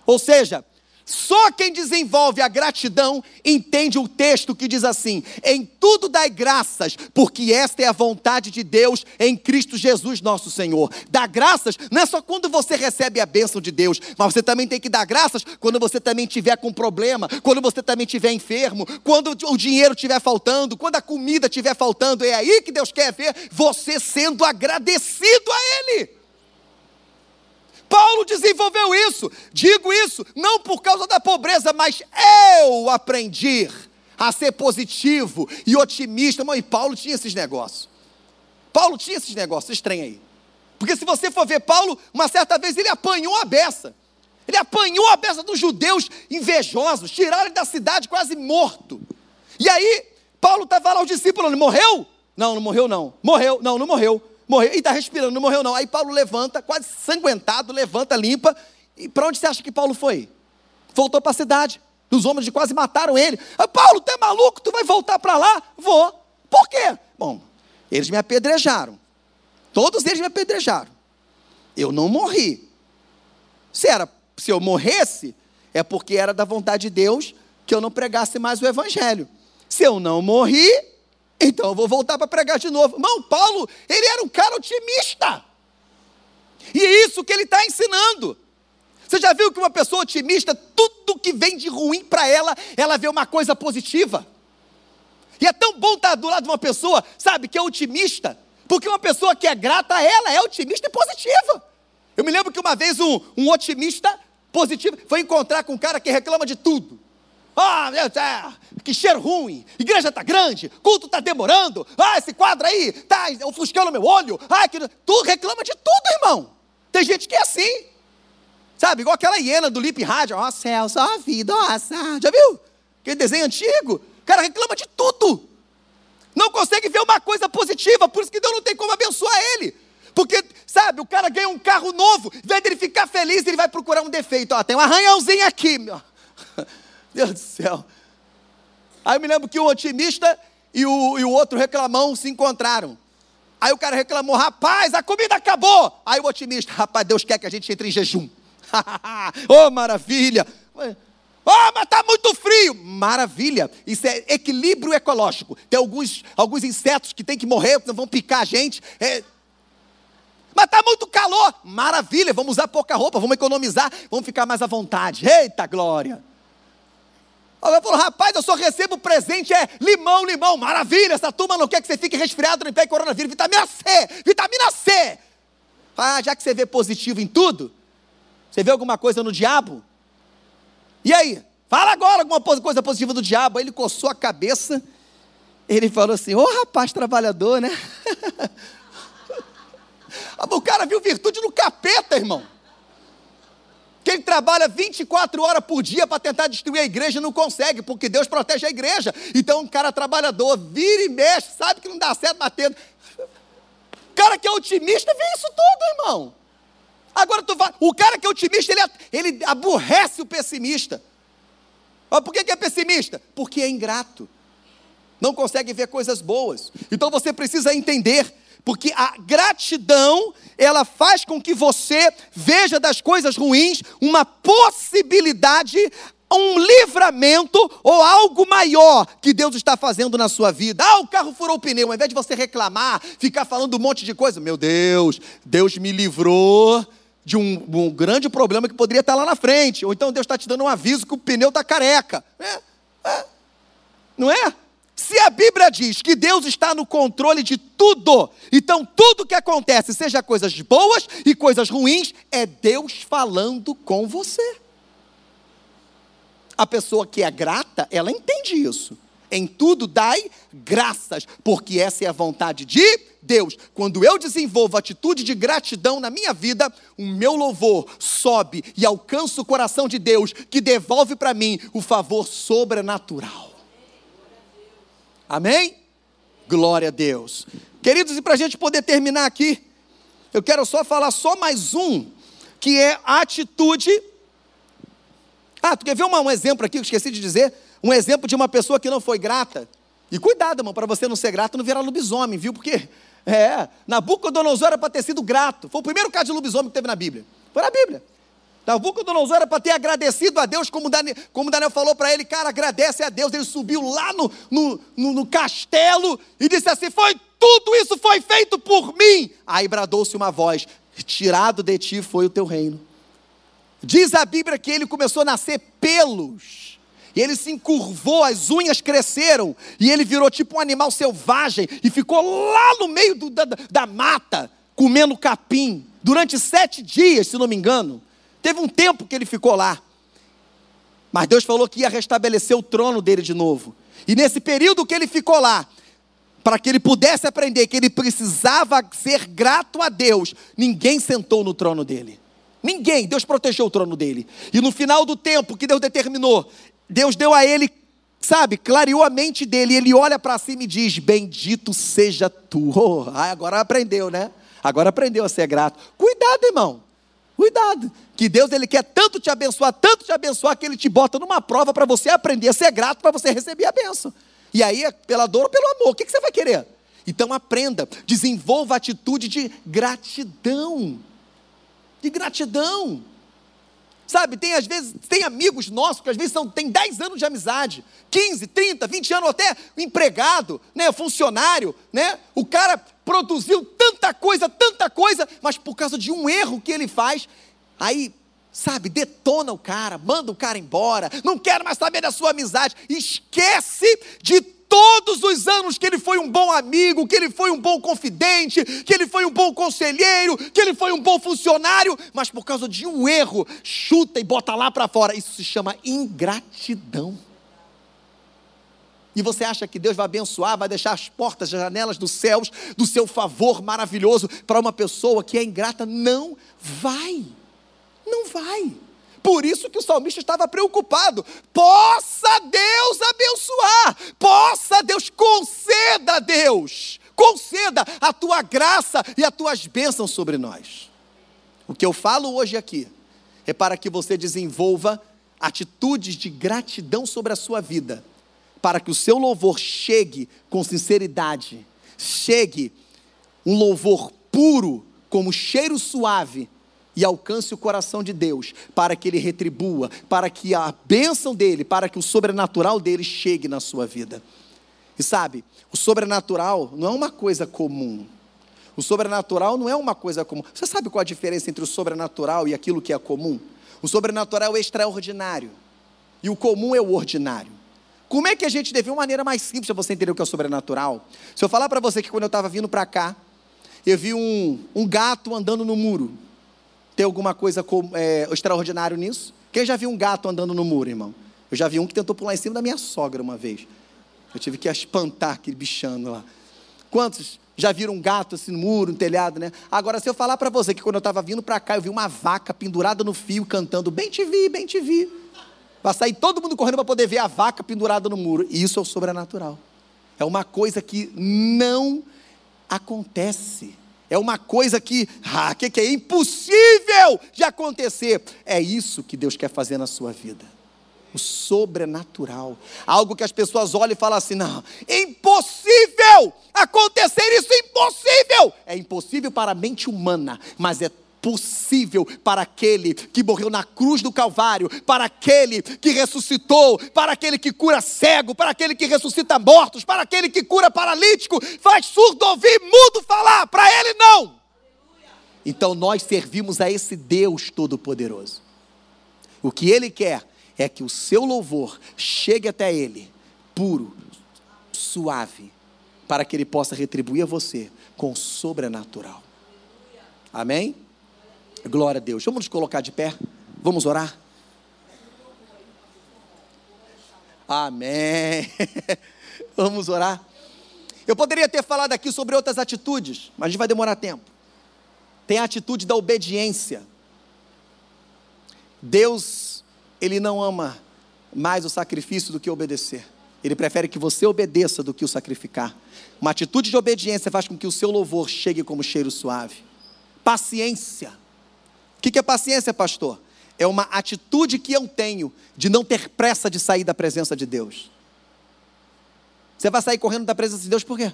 Ou seja, só quem desenvolve a gratidão entende o texto que diz assim: em tudo dai graças, porque esta é a vontade de Deus em Cristo Jesus, nosso Senhor. Dar graças não é só quando você recebe a bênção de Deus, mas você também tem que dar graças quando você também tiver com problema, quando você também tiver enfermo, quando o dinheiro estiver faltando, quando a comida estiver faltando. É aí que Deus quer ver você sendo agradecido a Ele. Paulo desenvolveu isso. Digo isso não por causa da pobreza, mas eu aprendi a ser positivo e otimista. Mãe, Paulo tinha esses negócios. Paulo tinha esses negócios, estranho aí. Porque se você for ver Paulo, uma certa vez ele apanhou a beça. Ele apanhou a beça dos judeus invejosos, tiraram ele da cidade quase morto. E aí, Paulo estava lá, os discípulos, morreu? Não, não morreu não. Morreu? Não, não morreu morreu, e está respirando, não morreu não. Aí Paulo levanta, quase sanguentado, levanta, limpa. E para onde você acha que Paulo foi? Voltou para a cidade. Os homens de quase mataram ele. Ah, Paulo, tu é maluco? Tu vai voltar para lá? Vou. Por quê? Bom, eles me apedrejaram. Todos eles me apedrejaram. Eu não morri. Se, era, se eu morresse, é porque era da vontade de Deus que eu não pregasse mais o Evangelho. Se eu não morri, então eu vou voltar para pregar de novo. Irmão, Paulo, ele era um cara otimista. E é isso que ele está ensinando. Você já viu que uma pessoa otimista, tudo que vem de ruim para ela, ela vê uma coisa positiva. E é tão bom estar do lado de uma pessoa, sabe, que é otimista, porque uma pessoa que é grata a ela é otimista e positiva. Eu me lembro que uma vez um, um otimista positivo foi encontrar com um cara que reclama de tudo. Ah, meu Deus, que cheiro ruim. Igreja está grande, culto está demorando. Ah, esse quadro aí está ofuscando meu olho. Ah, que... tu reclama de tudo, irmão. Tem gente que é assim. Sabe, igual aquela hiena do Lip Rádio. Ó oh, céu, só a vida, nossa. Já viu? Aquele desenho antigo. O cara reclama de tudo. Não consegue ver uma coisa positiva, por isso que Deus não tem como abençoar ele. Porque, sabe, o cara ganha um carro novo, em vez dele ficar feliz, ele vai procurar um defeito. Ó, tem um arranhãozinho aqui, meu. *laughs* Deus do céu. Aí eu me lembro que o otimista e o, e o outro reclamão se encontraram. Aí o cara reclamou, rapaz, a comida acabou. Aí o otimista, rapaz, Deus quer que a gente entre em jejum. *laughs* oh, maravilha. Oh, mas está muito frio. Maravilha. Isso é equilíbrio ecológico. Tem alguns, alguns insetos que tem que morrer, porque vão picar a gente. É... Mas está muito calor. Maravilha. Vamos usar pouca roupa, vamos economizar, vamos ficar mais à vontade. Eita glória. Alguém falou, rapaz, eu só recebo presente, é limão, limão. Maravilha, essa turma não quer que você fique resfriado nem pegue coronavírus. Vitamina C, vitamina C. Ah, já que você vê positivo em tudo, você vê alguma coisa no diabo? E aí? Fala agora alguma coisa positiva do diabo. Aí ele coçou a cabeça, ele falou assim, ô oh, rapaz trabalhador, né? *laughs* o cara viu virtude no capeta, irmão que ele trabalha 24 horas por dia para tentar destruir a igreja não consegue, porque Deus protege a igreja. Então, um cara trabalhador, vira e mexe, sabe que não dá certo, batendo. cara que é otimista vê isso tudo, irmão. Agora, tu vai, o cara que é otimista, ele, ele aborrece o pessimista. Mas por que, que é pessimista? Porque é ingrato. Não consegue ver coisas boas. Então você precisa entender porque a gratidão, ela faz com que você veja das coisas ruins uma possibilidade, um livramento ou algo maior que Deus está fazendo na sua vida. Ah, o carro furou o pneu. Ao invés de você reclamar, ficar falando um monte de coisa, meu Deus, Deus me livrou de um, um grande problema que poderia estar lá na frente. Ou então Deus está te dando um aviso que o pneu está careca. É, é. Não é? Se a Bíblia diz que Deus está no controle de tudo. Então, tudo que acontece, seja coisas boas e coisas ruins, é Deus falando com você. A pessoa que é grata, ela entende isso. Em tudo dai graças, porque essa é a vontade de Deus. Quando eu desenvolvo atitude de gratidão na minha vida, o meu louvor sobe e alcança o coração de Deus, que devolve para mim o favor sobrenatural. Amém? Glória a Deus. Queridos, e para a gente poder terminar aqui, eu quero só falar só mais um, que é a atitude ah, tu quer ver um exemplo aqui que eu esqueci de dizer? Um exemplo de uma pessoa que não foi grata. E cuidado, irmão, para você não ser grato, não virar lobisomem, viu? Porque, é, Nabucodonosor era para ter sido grato. Foi o primeiro caso de lobisomem que teve na Bíblia. Foi na Bíblia. Nabucodonosor era para ter agradecido a Deus, como Daniel, como Daniel falou para ele, cara, agradece a Deus. Ele subiu lá no, no, no, no castelo e disse assim: Foi tudo isso foi feito por mim. Aí bradou-se uma voz: Tirado de ti foi o teu reino. Diz a Bíblia que ele começou a nascer pelos. E ele se encurvou, as unhas cresceram, e ele virou tipo um animal selvagem, e ficou lá no meio do, da, da mata, comendo capim, durante sete dias, se não me engano. Teve um tempo que ele ficou lá. Mas Deus falou que ia restabelecer o trono dele de novo. E nesse período que ele ficou lá, para que ele pudesse aprender que ele precisava ser grato a Deus, ninguém sentou no trono dele. Ninguém, Deus protegeu o trono dele. E no final do tempo que Deus determinou, Deus deu a ele, sabe, clareou a mente dele. Ele olha para cima e diz: Bendito seja tu. *laughs* Oh, agora aprendeu, né? Agora aprendeu a ser grato. Cuidado, irmão. Cuidado. Que Deus ele quer tanto te abençoar, tanto te abençoar, que ele te bota numa prova para você aprender a ser grato, para você receber a benção. E aí, é pela dor ou pelo amor, o que, que você vai querer? Então aprenda, desenvolva a atitude de gratidão de gratidão. Sabe, tem às vezes, tem amigos nossos que às vezes são, tem 10 anos de amizade, 15, 30, 20 anos, até empregado, né, funcionário, né? O cara produziu tanta coisa, tanta coisa, mas por causa de um erro que ele faz, aí, sabe, detona o cara, manda o cara embora, não quero mais saber da sua amizade, esquece de todos os anos que ele foi um bom amigo, que ele foi um bom confidente, que ele foi um bom conselheiro, que ele foi um bom funcionário, mas por causa de um erro, chuta e bota lá para fora. Isso se chama ingratidão. E você acha que Deus vai abençoar, vai deixar as portas, as janelas dos céus, do seu favor maravilhoso para uma pessoa que é ingrata? Não vai. Não vai. Por isso que o salmista estava preocupado. Possa Deus abençoar, possa Deus, conceda a Deus, conceda a tua graça e as tuas bênçãos sobre nós. O que eu falo hoje aqui é para que você desenvolva atitudes de gratidão sobre a sua vida, para que o seu louvor chegue com sinceridade, chegue um louvor puro, como cheiro suave e alcance o coração de Deus, para que ele retribua, para que a bênção dele, para que o sobrenatural dele chegue na sua vida. E sabe, o sobrenatural não é uma coisa comum. O sobrenatural não é uma coisa comum. Você sabe qual a diferença entre o sobrenatural e aquilo que é comum? O sobrenatural é extraordinário e o comum é o ordinário. Como é que a gente deve, uma maneira mais simples para você entender o que é o sobrenatural? Se eu falar para você que quando eu estava vindo para cá, eu vi um, um gato andando no muro. Tem alguma coisa é, extraordinário nisso? Quem já viu um gato andando no muro, irmão? Eu já vi um que tentou pular em cima da minha sogra uma vez. Eu tive que espantar aquele bichano lá. Quantos já viram um gato assim no muro, no telhado, né? Agora, se eu falar para você que quando eu estava vindo para cá, eu vi uma vaca pendurada no fio cantando Bem te vi, bem te vi. Vai sair todo mundo correndo para poder ver a vaca pendurada no muro. E isso é o sobrenatural. É uma coisa que não acontece é uma coisa que, ah, que, que é impossível de acontecer. É isso que Deus quer fazer na sua vida. O sobrenatural. Algo que as pessoas olham e falam assim: não, impossível acontecer isso, impossível. É impossível para a mente humana, mas é possível para aquele que morreu na cruz do Calvário, para aquele que ressuscitou, para aquele que cura cego, para aquele que ressuscita mortos, para aquele que cura paralítico, faz surdo ouvir, mudo falar, para ele não. Então nós servimos a esse Deus Todo-Poderoso. O que ele quer é que o seu louvor chegue até ele, puro, suave, para que Ele possa retribuir a você com o sobrenatural. Amém? Glória a Deus. Vamos nos colocar de pé. Vamos orar. Amém. *laughs* Vamos orar. Eu poderia ter falado aqui sobre outras atitudes, mas a gente vai demorar tempo. Tem a atitude da obediência. Deus, Ele não ama mais o sacrifício do que obedecer. Ele prefere que você obedeça do que o sacrificar. Uma atitude de obediência faz com que o seu louvor chegue como cheiro suave. Paciência. O que é paciência, pastor? É uma atitude que eu tenho de não ter pressa de sair da presença de Deus. Você vai sair correndo da presença de Deus por quê?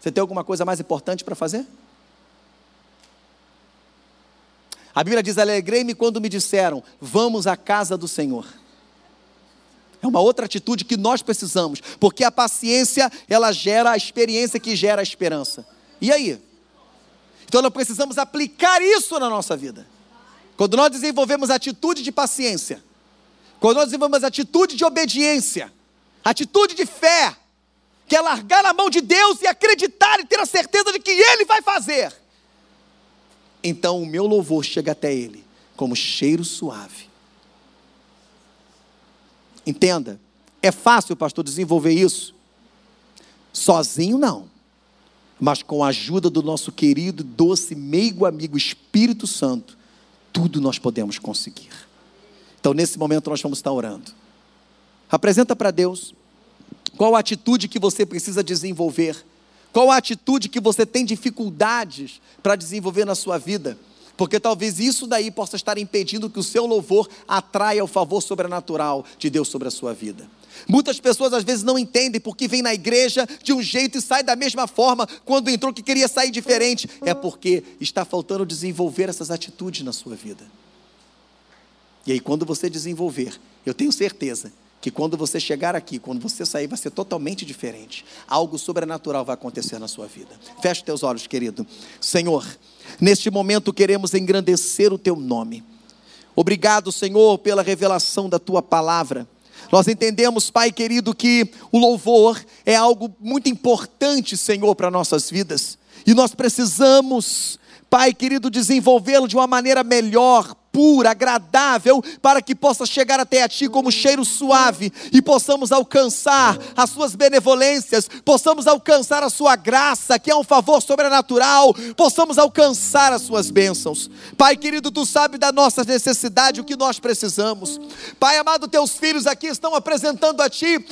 Você tem alguma coisa mais importante para fazer? A Bíblia diz: Alegrei-me quando me disseram, vamos à casa do Senhor. É uma outra atitude que nós precisamos, porque a paciência, ela gera a experiência que gera a esperança. E aí? Então nós precisamos aplicar isso na nossa vida. Quando nós desenvolvemos atitude de paciência, quando nós desenvolvemos atitude de obediência, atitude de fé, que é largar na mão de Deus e acreditar e ter a certeza de que Ele vai fazer. Então o meu louvor chega até Ele como cheiro suave. Entenda, é fácil, pastor, desenvolver isso? Sozinho não, mas com a ajuda do nosso querido, doce, meigo amigo Espírito Santo, tudo nós podemos conseguir. Então, nesse momento, nós vamos estar orando. Apresenta para Deus qual a atitude que você precisa desenvolver, qual a atitude que você tem dificuldades para desenvolver na sua vida, porque talvez isso daí possa estar impedindo que o seu louvor atraia o favor sobrenatural de Deus sobre a sua vida. Muitas pessoas às vezes não entendem porque vem na igreja de um jeito e sai da mesma forma quando entrou que queria sair diferente. É porque está faltando desenvolver essas atitudes na sua vida. E aí, quando você desenvolver, eu tenho certeza que quando você chegar aqui, quando você sair, vai ser totalmente diferente. Algo sobrenatural vai acontecer na sua vida. Feche teus olhos, querido. Senhor, neste momento queremos engrandecer o teu nome. Obrigado, Senhor, pela revelação da tua palavra. Nós entendemos, Pai querido, que o louvor é algo muito importante, Senhor, para nossas vidas. E nós precisamos, Pai querido, desenvolvê-lo de uma maneira melhor, pura, agradável, para que possa chegar até a Ti como cheiro suave e possamos alcançar as Suas benevolências, possamos alcançar a Sua graça, que é um favor sobrenatural, possamos alcançar as Suas bênçãos. Pai querido, Tu sabe da nossa necessidade, o que nós precisamos. Pai amado, Teus filhos aqui estão apresentando a Ti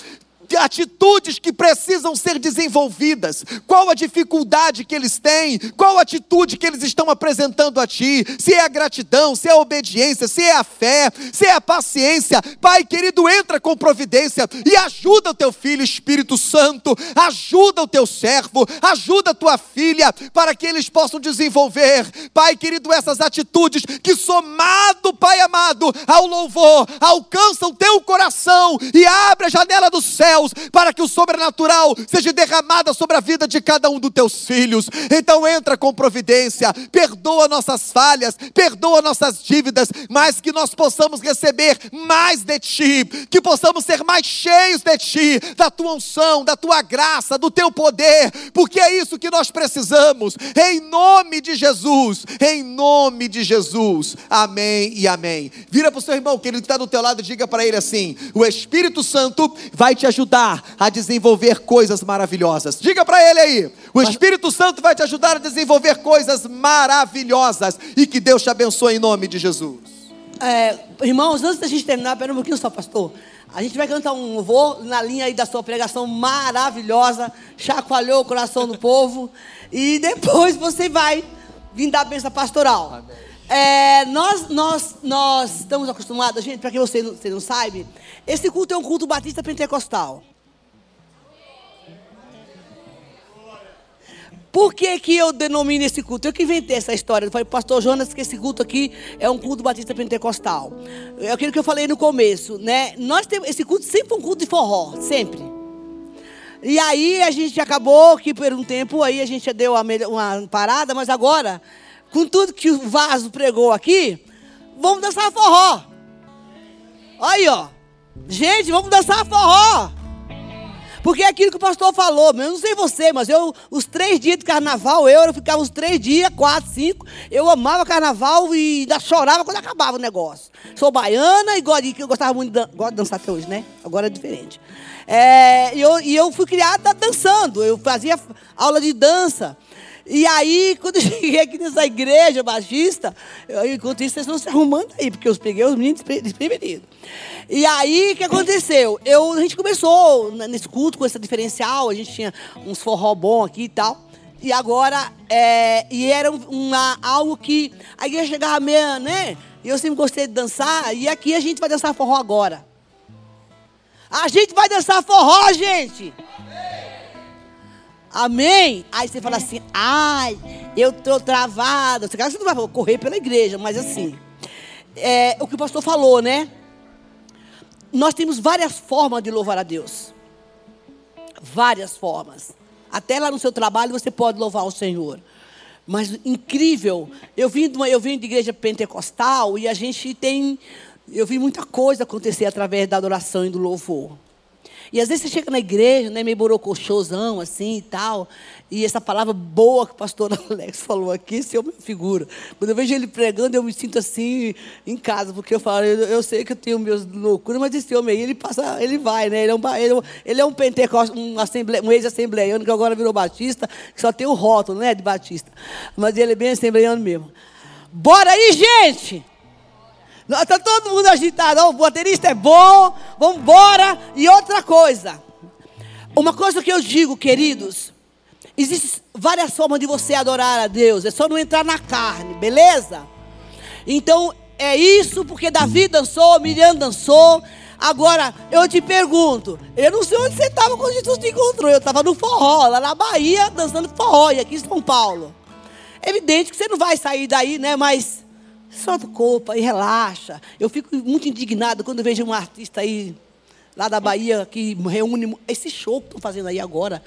atitudes que precisam ser desenvolvidas, qual a dificuldade que eles têm, qual a atitude que eles estão apresentando a Ti, se é a gratidão, se é a obediência, se é a fé, se é a paciência. Pai querido, entra com providência e ajuda o teu filho, Espírito Santo, ajuda o teu servo, ajuda a tua filha, para que eles possam desenvolver, Pai querido, essas atitudes que, somado, Pai amado, ao louvor, alcançam teu coração e abre a janela do céu céus, para que o sobrenatural seja derramado sobre a vida de cada um dos teus filhos. Então entra com providência, perdoa nossas falhas, perdoa nossas dívidas, mas que nós possamos receber mais de ti, que possamos ser mais cheios de ti, da tua unção, da tua graça, do teu poder, porque é isso que nós precisamos. Em nome de Jesus, em nome de Jesus. Amém e amém. Vira para o seu irmão, que ele está do teu lado, diga para ele assim: o Espírito Santo vai te ajudar ajudar a desenvolver coisas maravilhosas. Diga para ele aí: o Espírito Santo vai te ajudar a desenvolver coisas maravilhosas. E que Deus te abençoe em nome de Jesus. É, irmãos, antes da gente terminar, pera um pouquinho só, pastor. A gente vai cantar um louvor na linha aí da sua pregação maravilhosa, chacoalhou o coração do povo. E depois você vai vir dar a bênção pastoral. Amém. É, nós, nós, nós estamos acostumados, gente, para quem você não, você não sabe, esse culto é um culto batista pentecostal. Por que, que eu denomino esse culto? Eu que inventei essa história. Eu falei, pastor Jonas, que esse culto aqui é um culto batista pentecostal. É aquilo que eu falei no começo, né? Nós temos, esse culto sempre foi um culto de forró, sempre. E aí a gente acabou que por um tempo aí a gente deu uma, uma parada, mas agora com tudo que o vaso pregou aqui, vamos dançar forró. Aí, ó. Gente, vamos dançar forró. Porque é aquilo que o pastor falou, eu não sei você, mas eu, os três dias de carnaval, eu, eu ficava os três dias, quatro, cinco, eu amava carnaval e ainda chorava quando acabava o negócio. Sou baiana e gosto eu gostava muito de, gosto de dançar até hoje, né? Agora é diferente. É, e, eu, e eu fui criada dançando, eu fazia aula de dança. E aí, quando eu cheguei aqui nessa igreja baixista, eu, enquanto isso, vocês estão se arrumando aí, porque eu peguei os meninos desprevenidos. E aí, o que aconteceu? Eu, a gente começou nesse culto com esse diferencial, a gente tinha uns forró bom aqui e tal. E agora, é, e era uma, algo que a igreja chegava meio, né? E eu sempre gostei de dançar, e aqui a gente vai dançar forró agora. A gente vai dançar forró, gente! Amém? Aí você fala assim, ai, eu estou travado. Você não vai correr pela igreja, mas assim, é, o que o pastor falou, né? Nós temos várias formas de louvar a Deus. Várias formas. Até lá no seu trabalho você pode louvar o Senhor. Mas incrível, eu vim de, uma, eu vim de igreja pentecostal e a gente tem, eu vi muita coisa acontecer através da adoração e do louvor. E às vezes você chega na igreja, né, meio borocochôzão assim e tal. E essa palavra boa que o pastor *laughs* Alex falou aqui, esse homem é figura. Quando eu vejo ele pregando, eu me sinto assim em casa, porque eu falo, eu, eu sei que eu tenho meus loucuras, mas esse homem aí, ele passa, ele vai, né? Ele é um, ele é ele é um pentecostal, um, um ex-assembleiano que agora virou batista, que só tem o rótulo, né, de batista. Mas ele é bem assembleiano mesmo. Bora aí, gente! Está todo mundo agitado. Oh, o baterista é bom, vamos embora. E outra coisa. Uma coisa que eu digo, queridos. Existem várias formas de você adorar a Deus. É só não entrar na carne, beleza? Então, é isso porque Davi dançou, Miriam dançou. Agora, eu te pergunto, eu não sei onde você estava quando Jesus te encontrou. Eu estava no forró, lá na Bahia, dançando forró, e aqui em São Paulo. É evidente que você não vai sair daí, né? Mas Solta o corpo e relaxa. Eu fico muito indignado quando vejo um artista aí, lá da Bahia, que reúne esse show que estão fazendo aí agora.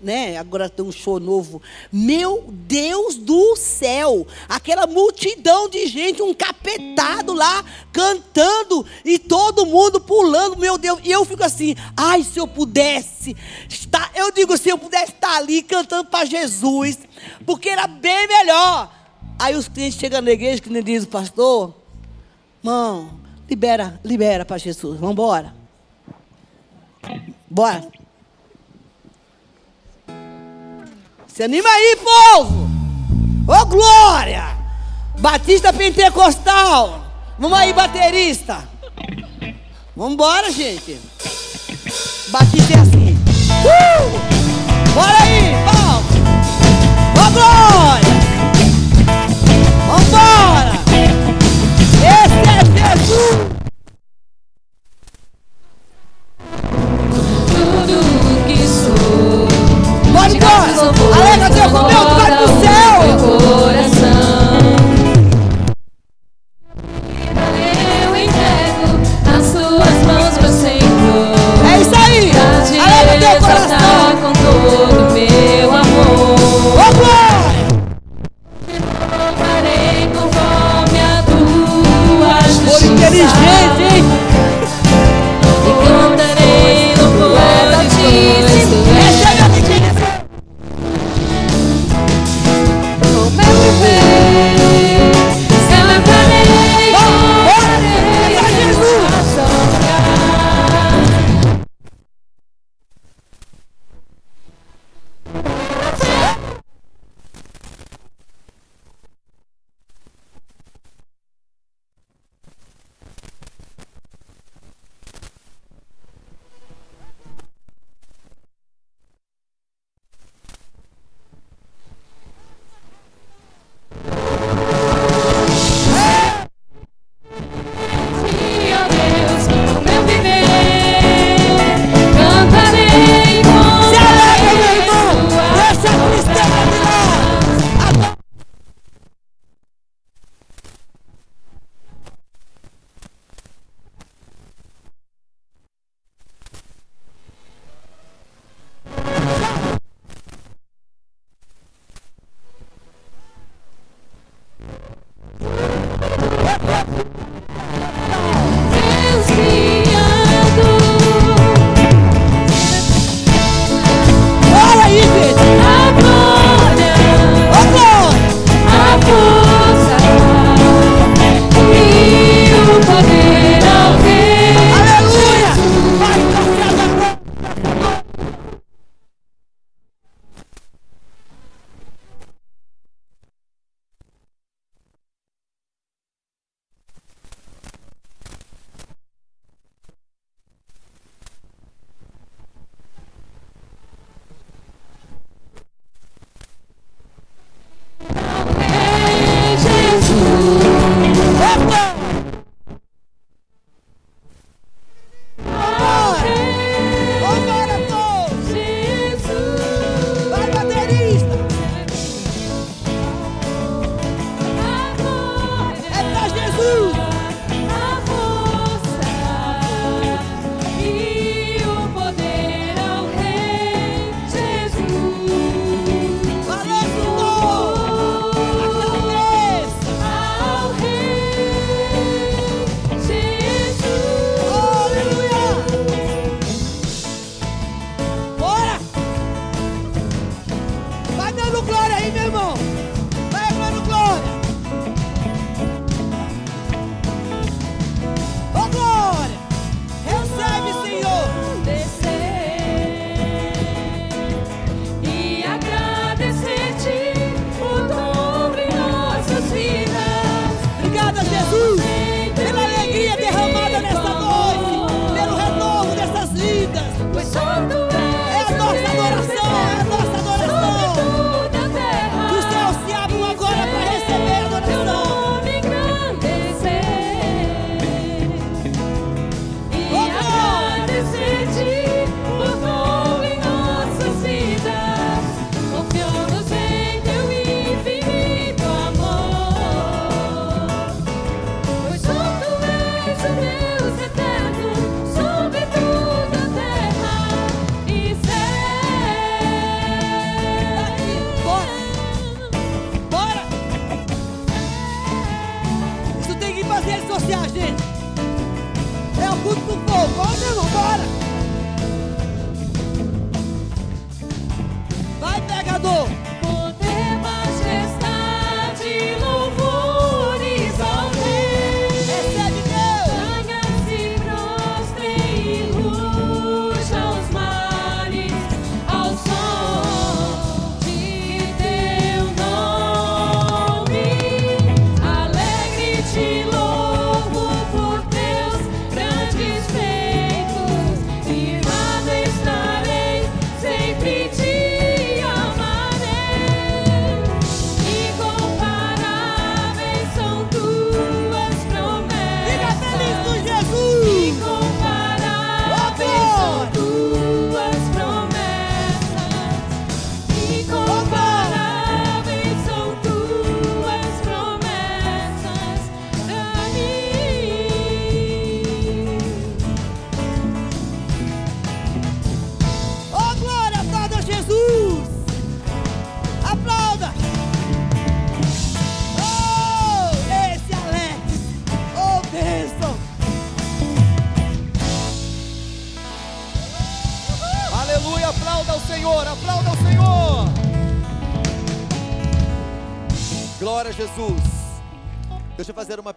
Né? Agora tem um show novo. Meu Deus do céu! Aquela multidão de gente, um capetado lá cantando e todo mundo pulando, meu Deus. E eu fico assim, ai, se eu pudesse estar, eu digo, se eu pudesse estar ali cantando para Jesus, porque era bem melhor. Aí os clientes chegam na igreja, que nem diz o pastor, mão, libera, libera para Jesus, vamos embora. Bora. Se anima aí, povo! Ô glória! Batista Pentecostal! Vamos aí, baterista! Vamos embora, gente! Batista é assim. Uh! Bora aí, vamos! Ô glória! Tudo que sou. Pode embora! Alega Deus com Deus,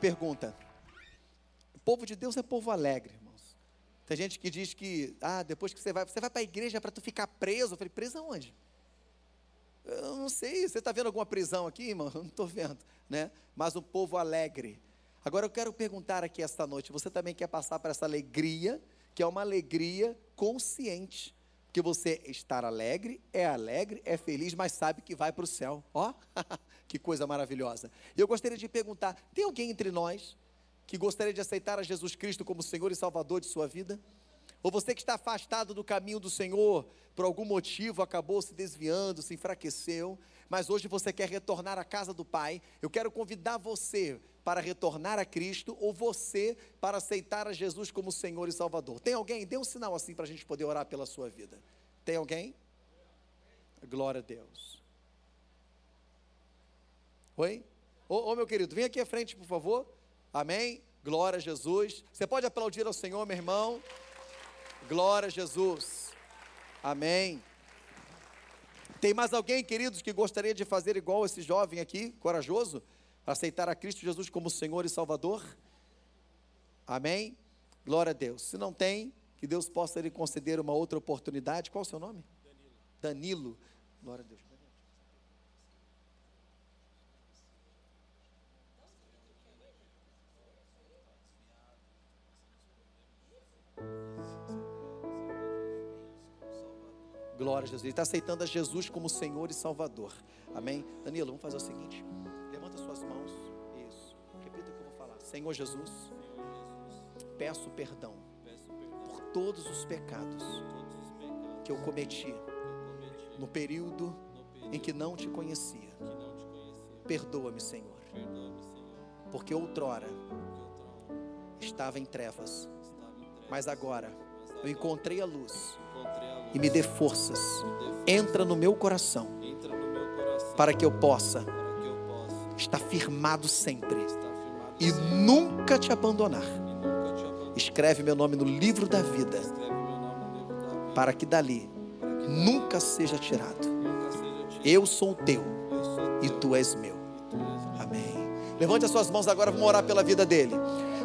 pergunta. O povo de Deus é povo alegre, irmãos. Tem gente que diz que, ah, depois que você vai, você vai para a igreja para tu ficar preso. Eu falei, preso aonde? Eu não sei, você está vendo alguma prisão aqui, irmão? *laughs* Eu não estou vendo, né? Mas um povo alegre. Agora eu quero perguntar aqui esta noite, você também quer passar por essa alegria, que é uma alegria consciente. Que você estar alegre, é alegre, é feliz, mas sabe que vai para o céu. Ó, *laughs* que coisa maravilhosa. E eu gostaria de perguntar: tem alguém entre nós que gostaria de aceitar a Jesus Cristo como Senhor e Salvador de sua vida? Ou você que está afastado do caminho do Senhor, por algum motivo acabou se desviando, se enfraqueceu, mas hoje você quer retornar à casa do Pai, eu quero convidar você para retornar a Cristo ou você para aceitar a Jesus como Senhor e Salvador. Tem alguém? Dê um sinal assim para a gente poder orar pela sua vida. Tem alguém? Glória a Deus. Oi? Ô, meu querido, vem aqui à frente, por favor. Amém? Glória a Jesus. Você pode aplaudir ao Senhor, meu irmão? Glória a Jesus. Amém. Tem mais alguém, queridos, que gostaria de fazer igual esse jovem aqui, corajoso, aceitar a Cristo Jesus como Senhor e Salvador? Amém? Glória a Deus. Se não tem, que Deus possa lhe conceder uma outra oportunidade. Qual o seu nome? Danilo. Danilo. Glória a Deus. Glória a Jesus. Ele está aceitando a Jesus como Senhor e Salvador. Amém? Danilo, vamos fazer o seguinte. Levanta suas mãos. Isso. Repita o que eu vou falar. Senhor Jesus, peço perdão por todos os pecados que eu cometi no período em que não te conhecia. Perdoa-me, Senhor. Porque outrora estava em trevas, mas agora eu encontrei a luz e me dê forças. Entra no meu coração para que eu possa estar firmado sempre e nunca te abandonar. Escreve meu nome no livro da vida para que dali nunca seja tirado. Eu sou o teu e tu és meu. Amém. Levante as suas mãos agora, vamos orar pela vida dele.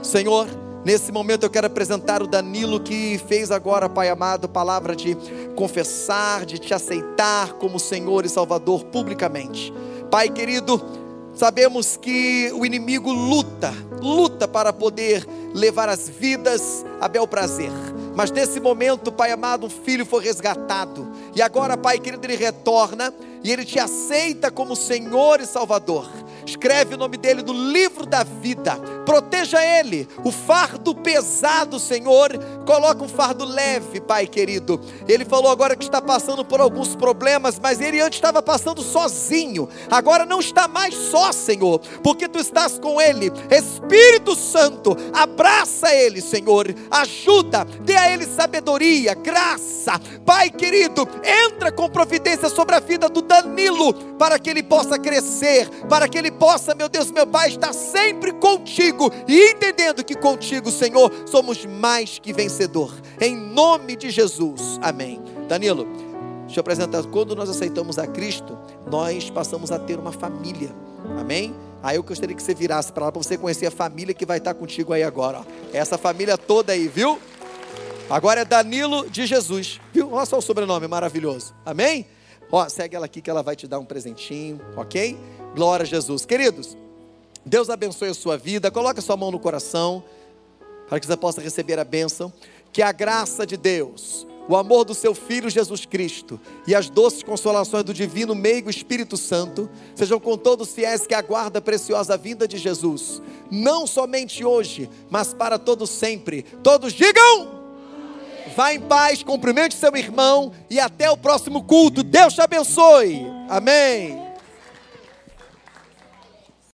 Senhor, Nesse momento eu quero apresentar o Danilo que fez agora, Pai amado, palavra de confessar, de te aceitar como Senhor e Salvador publicamente. Pai querido, sabemos que o inimigo luta, luta para poder levar as vidas a bel prazer. Mas nesse momento, Pai amado, um filho foi resgatado. E agora, Pai querido, ele retorna e ele te aceita como Senhor e Salvador. Escreve o nome dele no livro da vida. Proteja ele. O fardo pesado, Senhor, coloca um fardo leve, Pai querido. Ele falou agora que está passando por alguns problemas, mas ele antes estava passando sozinho. Agora não está mais só, Senhor, porque tu estás com ele. Espírito Santo, abraça ele, Senhor. Ajuda, dê a ele sabedoria, graça. Pai querido, entra com providência sobre a vida do Danilo, para que ele possa crescer, para que ele possa, meu Deus, meu Pai, estar sempre contigo e entendendo que contigo, Senhor, somos mais que vencedor. Em nome de Jesus. Amém. Danilo, deixa eu apresentar. Quando nós aceitamos a Cristo, nós passamos a ter uma família. Amém? Aí eu gostaria que você virasse para lá para você conhecer a família que vai estar contigo aí agora. Essa família toda aí, viu? Agora é Danilo de Jesus, viu? Olha só o sobrenome maravilhoso. Amém? Ó, segue ela aqui que ela vai te dar um presentinho, ok? Glória a Jesus. Queridos, Deus abençoe a sua vida. Coloque a sua mão no coração para que você possa receber a bênção. Que a graça de Deus, o amor do seu Filho Jesus Cristo e as doces consolações do Divino Meigo Espírito Santo sejam com todos os fiéis que aguardam a preciosa vinda de Jesus, não somente hoje, mas para todos sempre. Todos digam. Vá em paz, cumprimente seu irmão e até o próximo culto. Deus te abençoe. Amém.